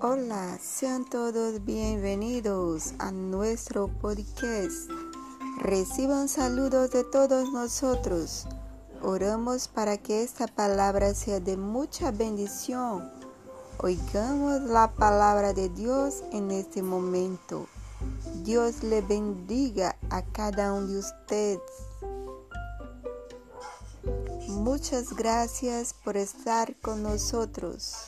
Hola, sean todos bienvenidos a nuestro podcast. Reciban saludos de todos nosotros. Oramos para que esta palabra sea de mucha bendición. Oigamos la palabra de Dios en este momento. Dios le bendiga a cada uno de ustedes. Muchas gracias por estar con nosotros.